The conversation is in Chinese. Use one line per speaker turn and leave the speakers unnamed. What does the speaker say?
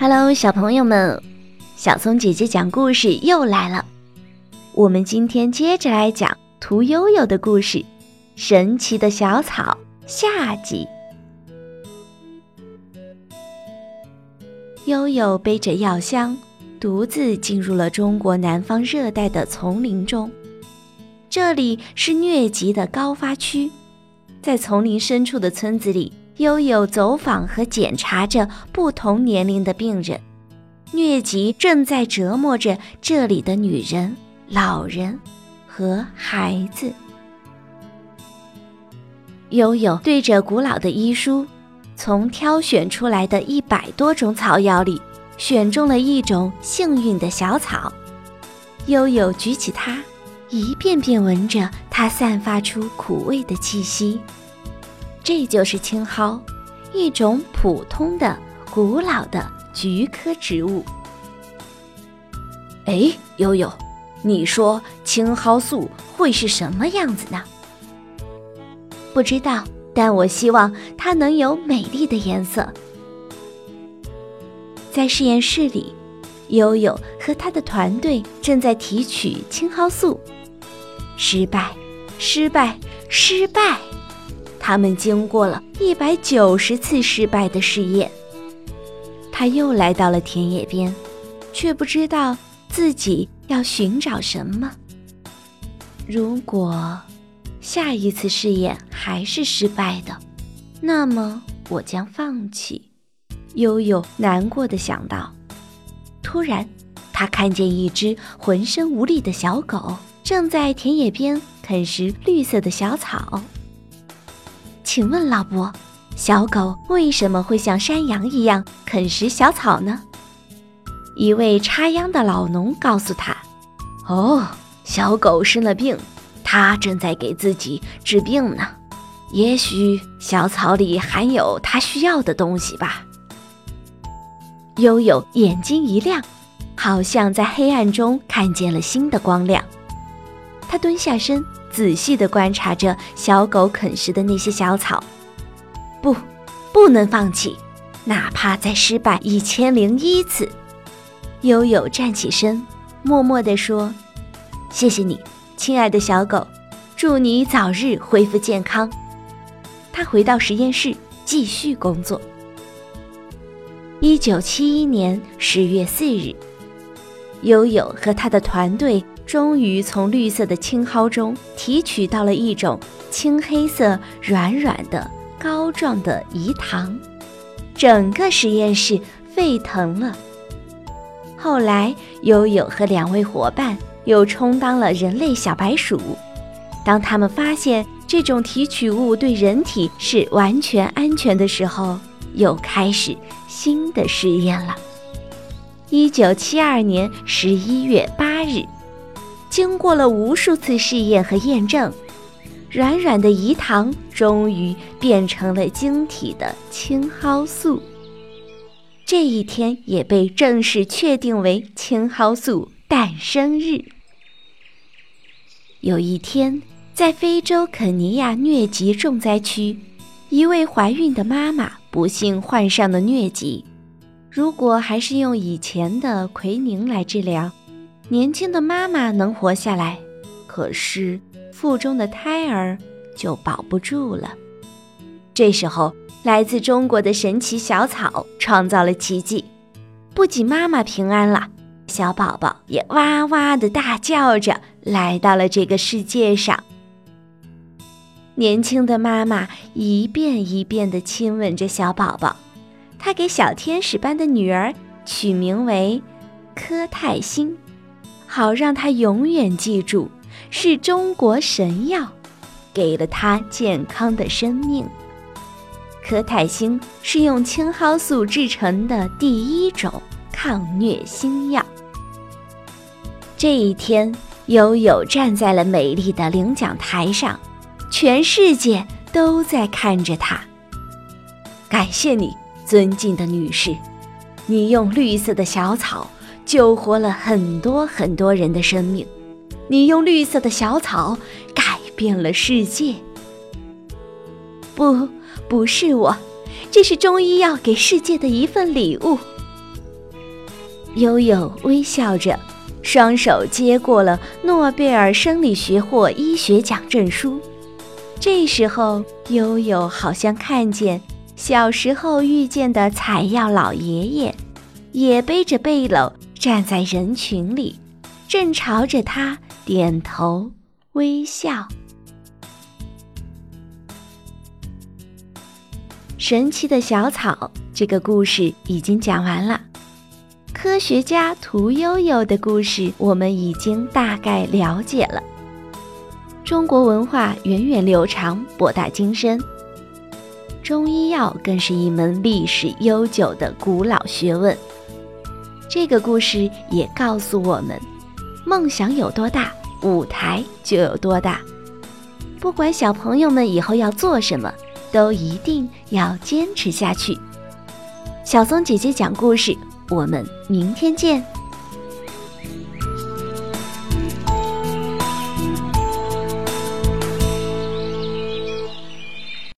Hello，小朋友们，小松姐姐讲故事又来了。我们今天接着来讲屠呦呦的故事，《神奇的小草》下集。悠悠背着药箱，独自进入了中国南方热带的丛林中。这里是疟疾的高发区，在丛林深处的村子里。悠悠走访和检查着不同年龄的病人，疟疾正在折磨着这里的女人、老人和孩子。悠悠对着古老的医书，从挑选出来的一百多种草药里，选中了一种幸运的小草。悠悠举起它，一遍遍闻着它散发出苦味的气息。这就是青蒿，一种普通的、古老的菊科植物。
哎，悠悠，你说青蒿素会是什么样子呢？
不知道，但我希望它能有美丽的颜色。在实验室里，悠悠和他的团队正在提取青蒿素。失败，失败，失败。他们经过了一百九十次失败的试验，他又来到了田野边，却不知道自己要寻找什么。如果下一次试验还是失败的，那么我将放弃。悠悠难过的想到。突然，他看见一只浑身无力的小狗正在田野边啃食绿色的小草。请问老伯，小狗为什么会像山羊一样啃食小草呢？一位插秧的老农告诉他：“
哦，小狗生了病，它正在给自己治病呢。也许小草里含有它需要的东西吧。”
悠悠眼睛一亮，好像在黑暗中看见了新的光亮。他蹲下身。仔细地观察着小狗啃食的那些小草，不，不能放弃，哪怕再失败一千零一次。悠悠站起身，默默地说：“谢谢你，亲爱的小狗，祝你早日恢复健康。”他回到实验室继续工作。一九七一年十月四日，悠悠和他的团队。终于从绿色的青蒿中提取到了一种青黑色、软软的、膏状的饴糖，整个实验室沸腾了。后来，悠悠和两位伙伴又充当了人类小白鼠。当他们发现这种提取物对人体是完全安全的时候，又开始新的试验了。一九七二年十一月八日。经过了无数次试验和验证，软软的饴糖终于变成了晶体的青蒿素。这一天也被正式确定为青蒿素诞生日。有一天，在非洲肯尼亚疟疾重灾区，一位怀孕的妈妈不幸患上了疟疾。如果还是用以前的奎宁来治疗。年轻的妈妈能活下来，可是腹中的胎儿就保不住了。这时候，来自中国的神奇小草创造了奇迹，不仅妈妈平安了，小宝宝也哇哇的大叫着来到了这个世界上。年轻的妈妈一遍一遍地亲吻着小宝宝，她给小天使般的女儿取名为柯泰星。好让他永远记住，是中国神药，给了他健康的生命。可泰星是用青蒿素制成的第一种抗疟新药。这一天，悠悠站在了美丽的领奖台上，全世界都在看着他。感谢你，尊敬的女士，你用绿色的小草。救活了很多很多人的生命，你用绿色的小草改变了世界。不，不是我，这是中医药给世界的一份礼物。悠悠微笑着，双手接过了诺贝尔生理学或医学奖证书。这时候，悠悠好像看见小时候遇见的采药老爷爷，也背着背篓站在人群里，正朝着他点头微笑。神奇的小草这个故事已经讲完了，科学家屠呦呦的故事我们已经大概了解了。中国文化源远流长，博大精深，中医药更是一门历史悠久的古老学问。这个故事也告诉我们，梦想有多大，舞台就有多大。不管小朋友们以后要做什么，都一定要坚持下去。小松姐姐讲故事，我们明天见。